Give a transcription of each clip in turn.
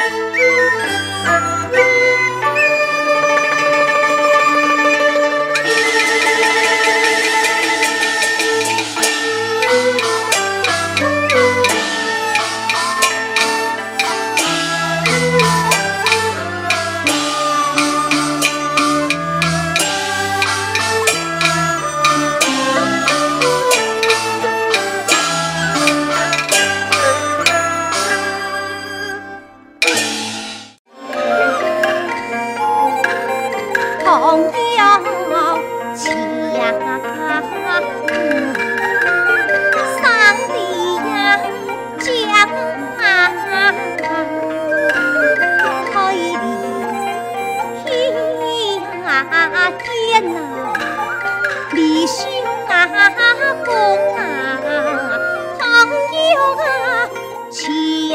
Música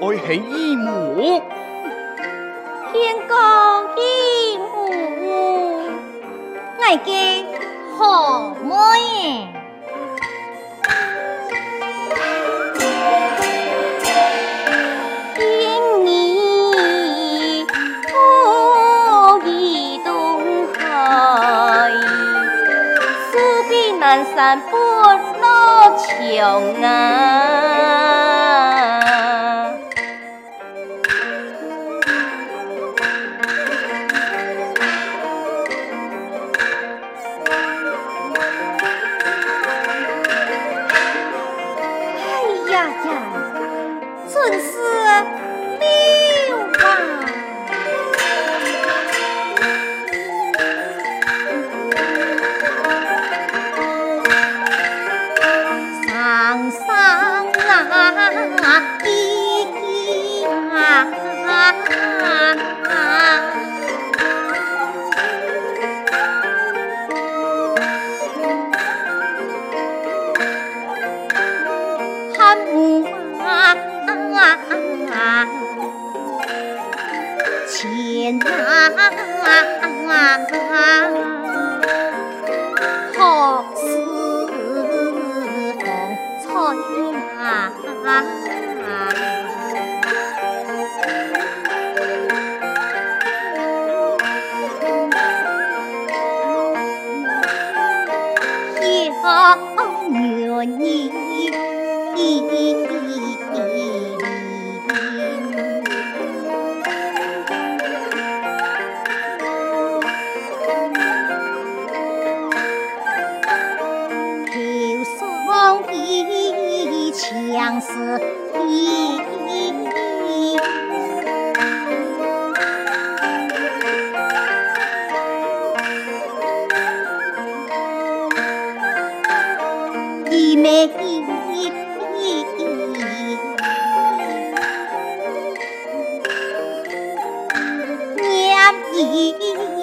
愛起衣母。天公衣母，我嘅好妹耶。南山不落桥啊。可是你。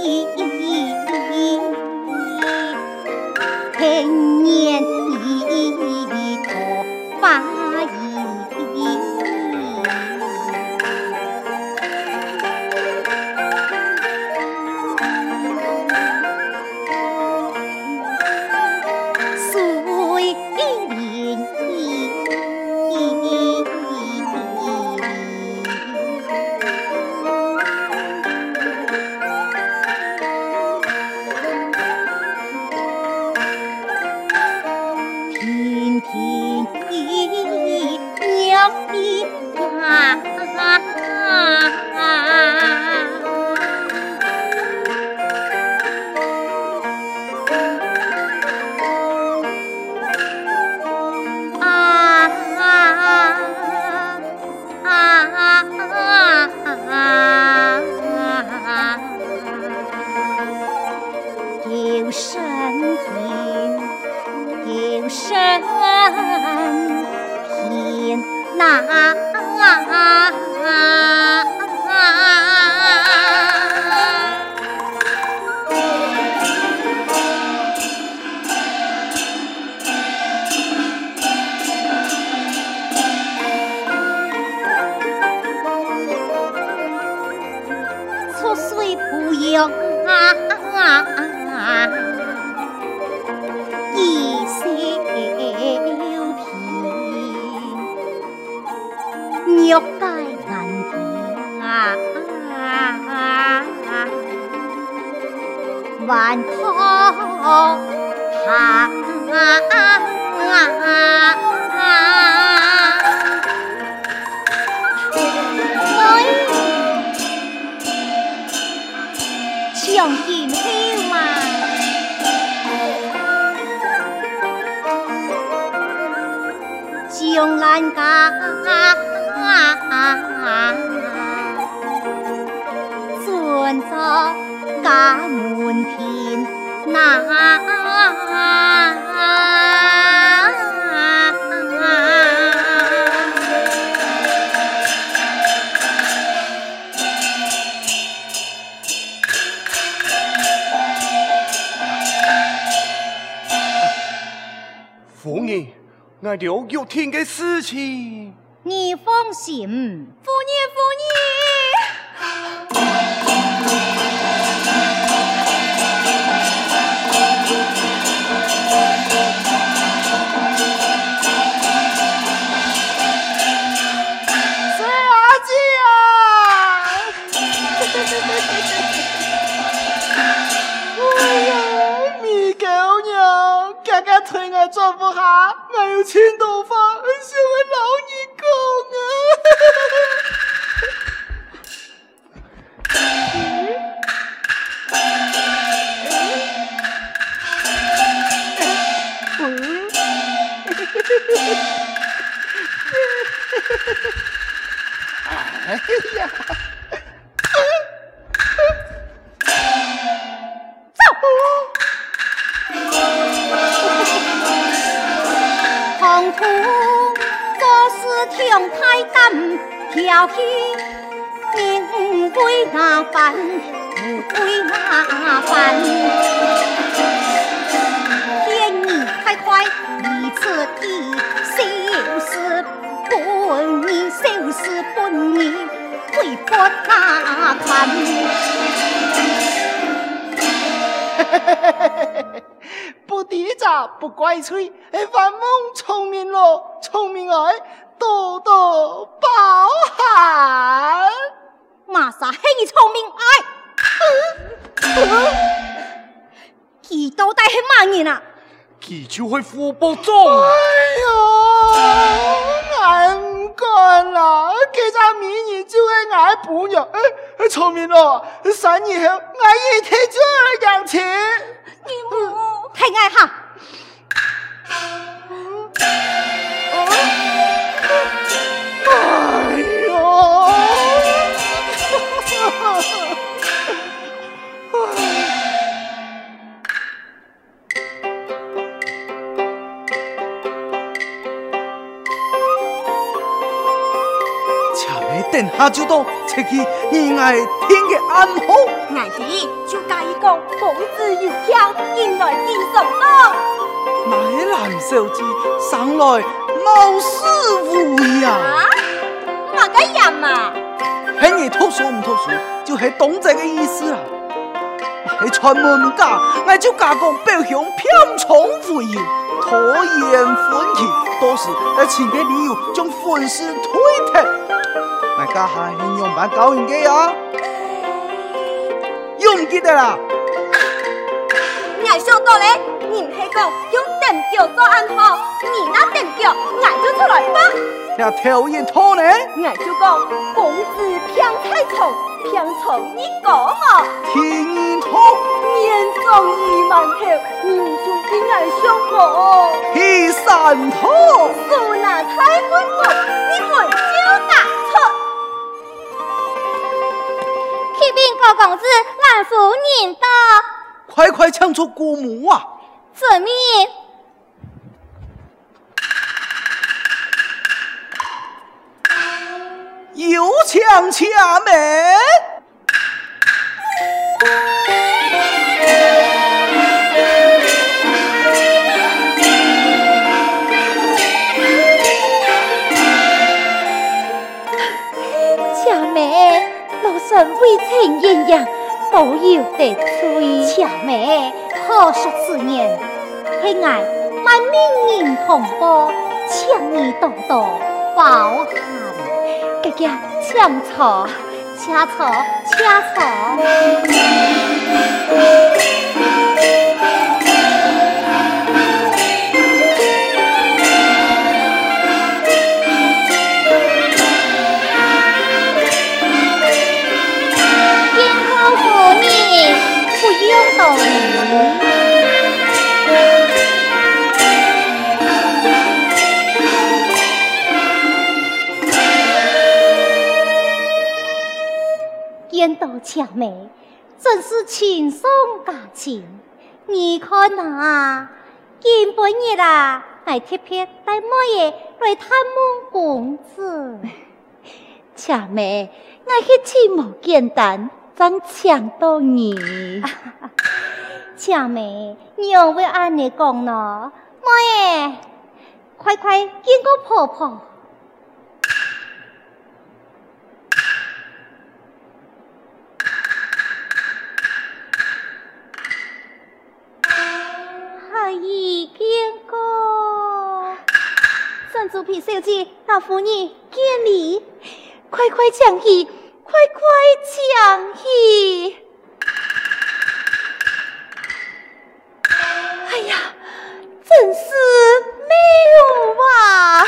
วานพอผักงา 我了玉天的事情，你放心，不下。青豆饭低杂，不怪罪，反蒙聪明咯，聪明儿。多多包涵，马啥嘿你聪明哎？几多代是骂人啊？几就会福报重。哎呦，俺唔管啦，其他美女就会爱不了。哎，聪明咯，三年后俺一天就二两钱。你母太爱哈。等下就到，切记你爱听个暗号。爱弟就甲伊讲，公子有票，引来见上当。乃蓝小姐上来冒失无恙。啊？哪个样嘛？系你读书唔读书，就系懂这个意思啦。系传闻假，我就加工表兄偏宠附庸，拖延婚期，到时在请个理由将婚事推脱。大家系用办搞人嘅啊？用唔记得啦？你还想到咧？你吧。要挑人拖呢？俺就讲公子偏太宠，偏宠你讲嘛？听人拖，面中一万头，你唔出给俺想过。第三拖，苏那太温柔，你们就打错。启禀高公子，兰夫人到，快快抢出姑母啊！遵命。有请下门。人为情鸳鸯，都有得罪。巧妹，何说此言？喜爱万命人同胞，请你多多包涵。哥哥，请坐，请坐，请坐。巧妹，真是轻松佳情。你看呐，今半夜啦，还特别带莫爷来探望公子。巧妹，我一起无简单，真抢到你。巧妹，你又会按你讲呢？莫爷，快快见过婆婆。猪皮小姐，老夫人见礼，快快抢戏，快快抢戏！哎呀，真是妙啊！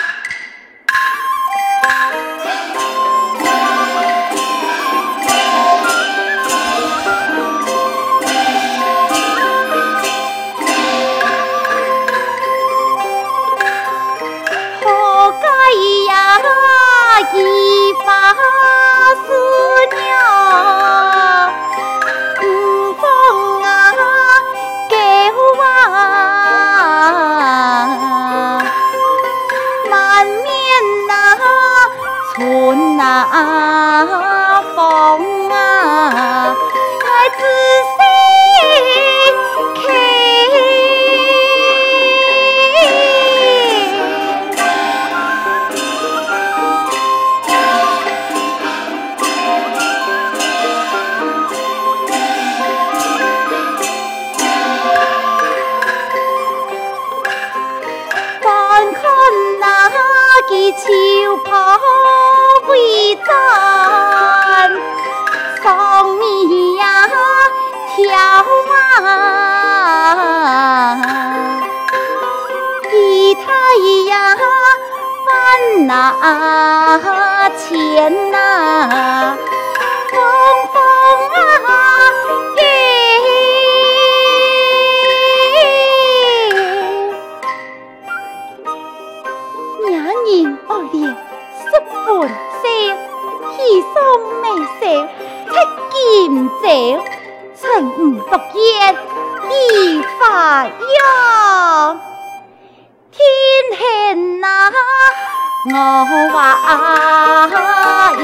我话咿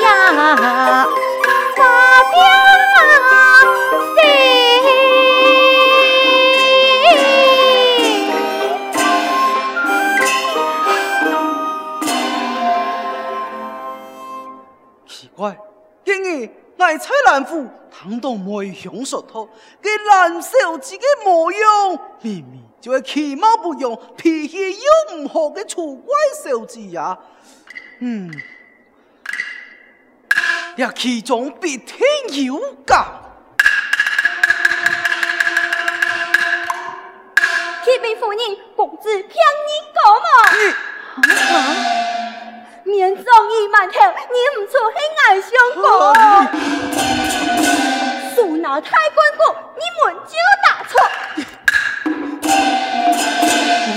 呀，发表声。奇怪，今日来蔡兰府，谈到梅香说透，给兰小姐的模样，明明。就系其貌不扬、脾气又唔好嘅丑怪小子呀！嗯，呀，其中必定有假。启禀夫人，公子听你讲嘛。啊！面中意馒头，你唔出去爱相公。数脑太关顾，你们就打错。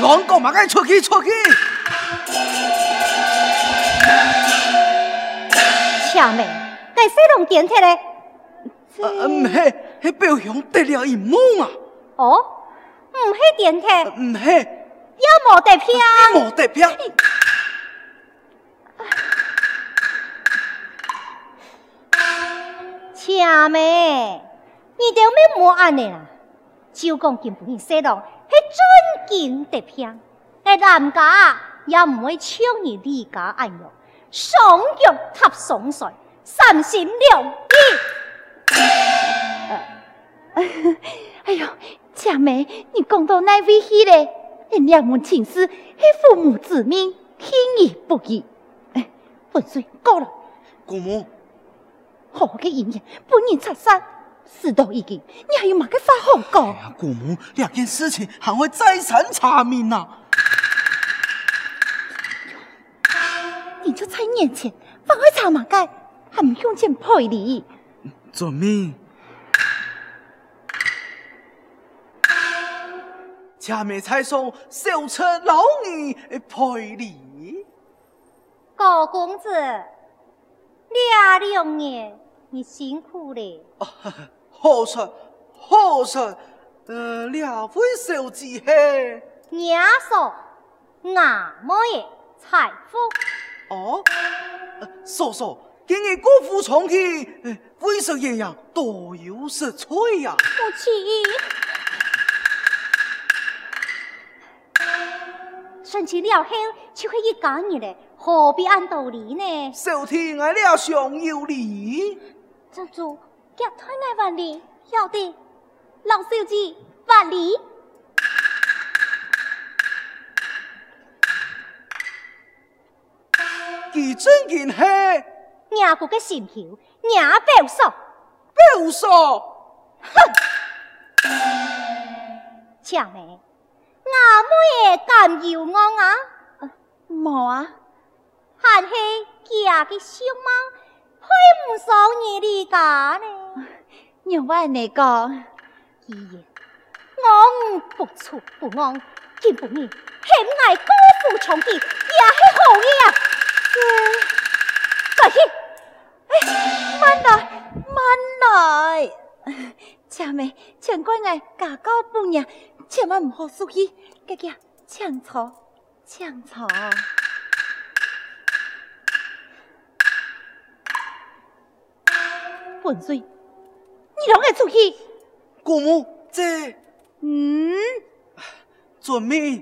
乱讲嘛！该出去出去！巧妹，该谁弄电铁嘞？呃，唔系，系表兄得了一梦啊！哦，唔系电铁，唔系，也冇得票，冇得票。巧妹，你都没摸安呢啦？就讲今不你谁弄？系真经得平，但男家也唔会抢你李家安乐，双脚踏双帅，三心两意。哎呦，佳妹，你讲到哪位去嘞？两门情事，系父母之命，轻易不义。哎，文水够了。姑母，好嘅姻缘，本人出山，事到已经，你还有乜嘅话好讲？哎？姑母，两件事情还会再三查明呐。你就在眼前，放开查马街，还唔用钱赔礼。做命。佳美才送小车老儿赔礼。高公子，这两年你辛苦了。好说好说，呃，两位小姐嘿。娘说，那么也财富。哦，嫂嫂，今日国府重提，为什么样多有失粹呀？母亲。顺其了后，就会一家人嘞，何必按道理呢？小天爱了尚有理，珍珠夹太爱万里，晓得，老小姐万里。几尊件嘿？娘个个心头，娘表嫂，表嫂，哼，强妹。阿妹也敢要我啊？冇啊，还是假的相貌，配唔上你的家呢？让我嚟讲，姨爷，我不错不安，见不你很爱高富重提，也系好嘢啊！快去，哎，慢来，慢来，佳美，请怪我家教不严。千万唔好输气，家家抢错抢错。文水，你让我出去？姑母，这嗯，遵命。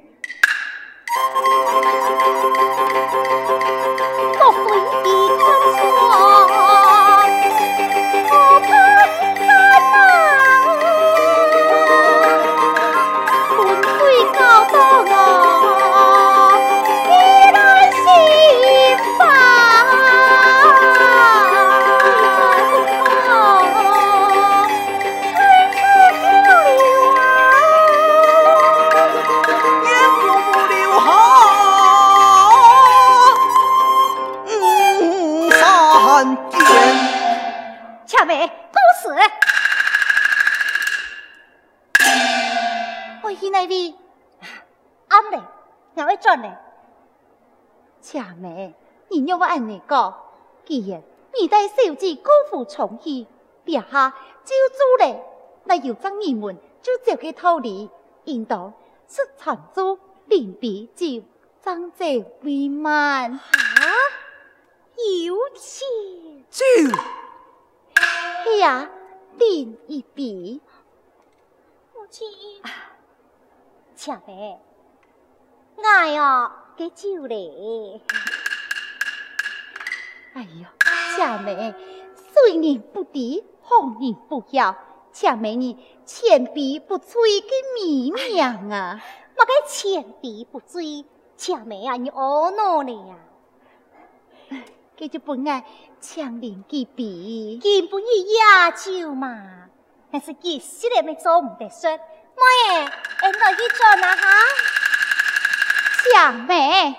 你要我按你讲，既然你带小姐高富重提，别下就做嘞，那有张你们就交给套里，应当是长租连比就张者为满。啊，有钱就，是啊，连一笔。母亲，佳美，哎呀。给酒嘞！哎呦，佳美，虽然不敌，红颜不要，佳妹你千杯不醉嘅美名啊！乜嘅千杯不醉，佳妹啊，你懊恼了呀？佢就本爱强饮几杯，见不一呀酒嘛，但是几时嚟咪做唔得说，妈耶，俺到去做哪哈！佳美，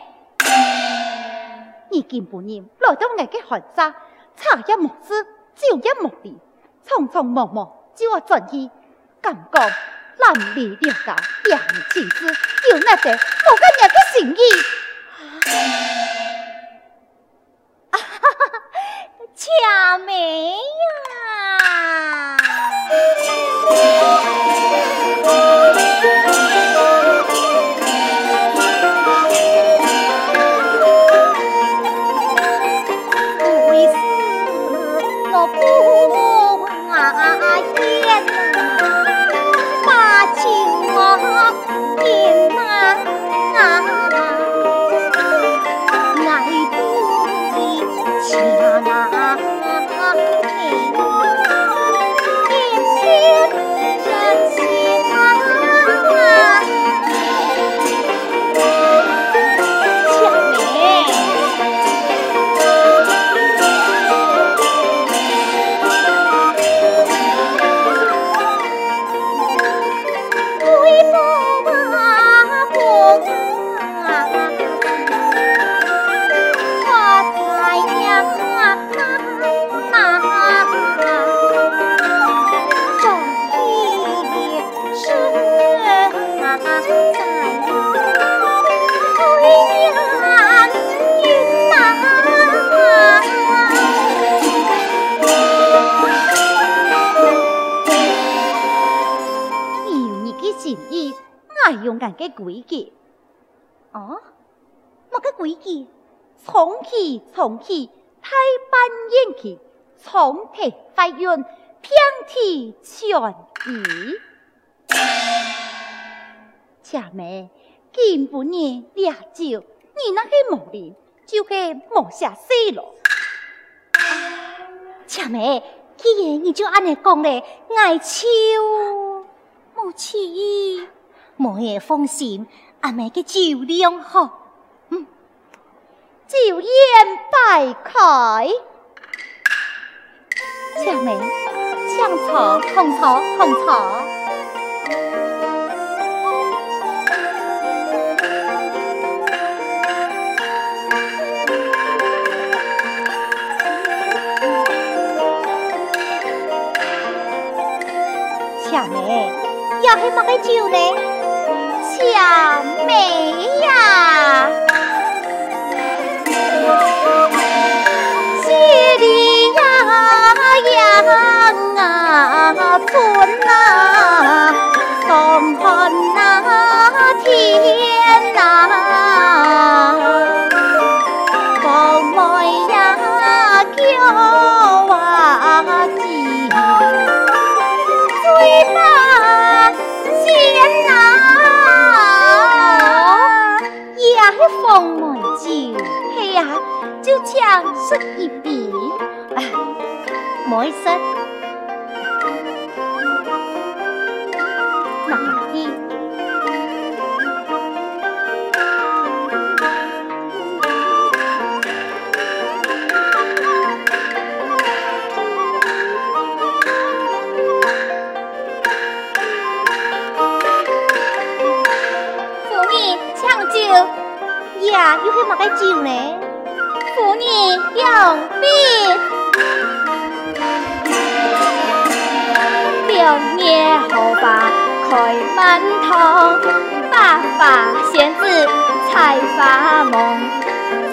你见不人来到我嘅寒沙，茶一无知，酒一无离，匆匆忙忙就我转意，感觉难离了家，两情事有那些无个人嘅心意。乜嘅规矩？从起从起，太半延期，从提发愿，偏提全意。恰妹，今半夜俩酒，你那个无理，就系无下死咯。恰妹，既然你就按你讲咧，爱笑无起意，莫也放心，阿妹嘅酒量好。酒宴摆开，恰妹，抢茶，红茶，红茶。要喝乜个酒呢？恰妹呀，就请说一杯，唔好意思，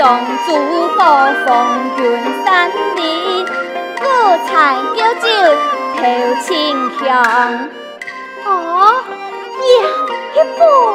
种竹高风云山里，五彩标酒飘清香。哦，呀，一波风景。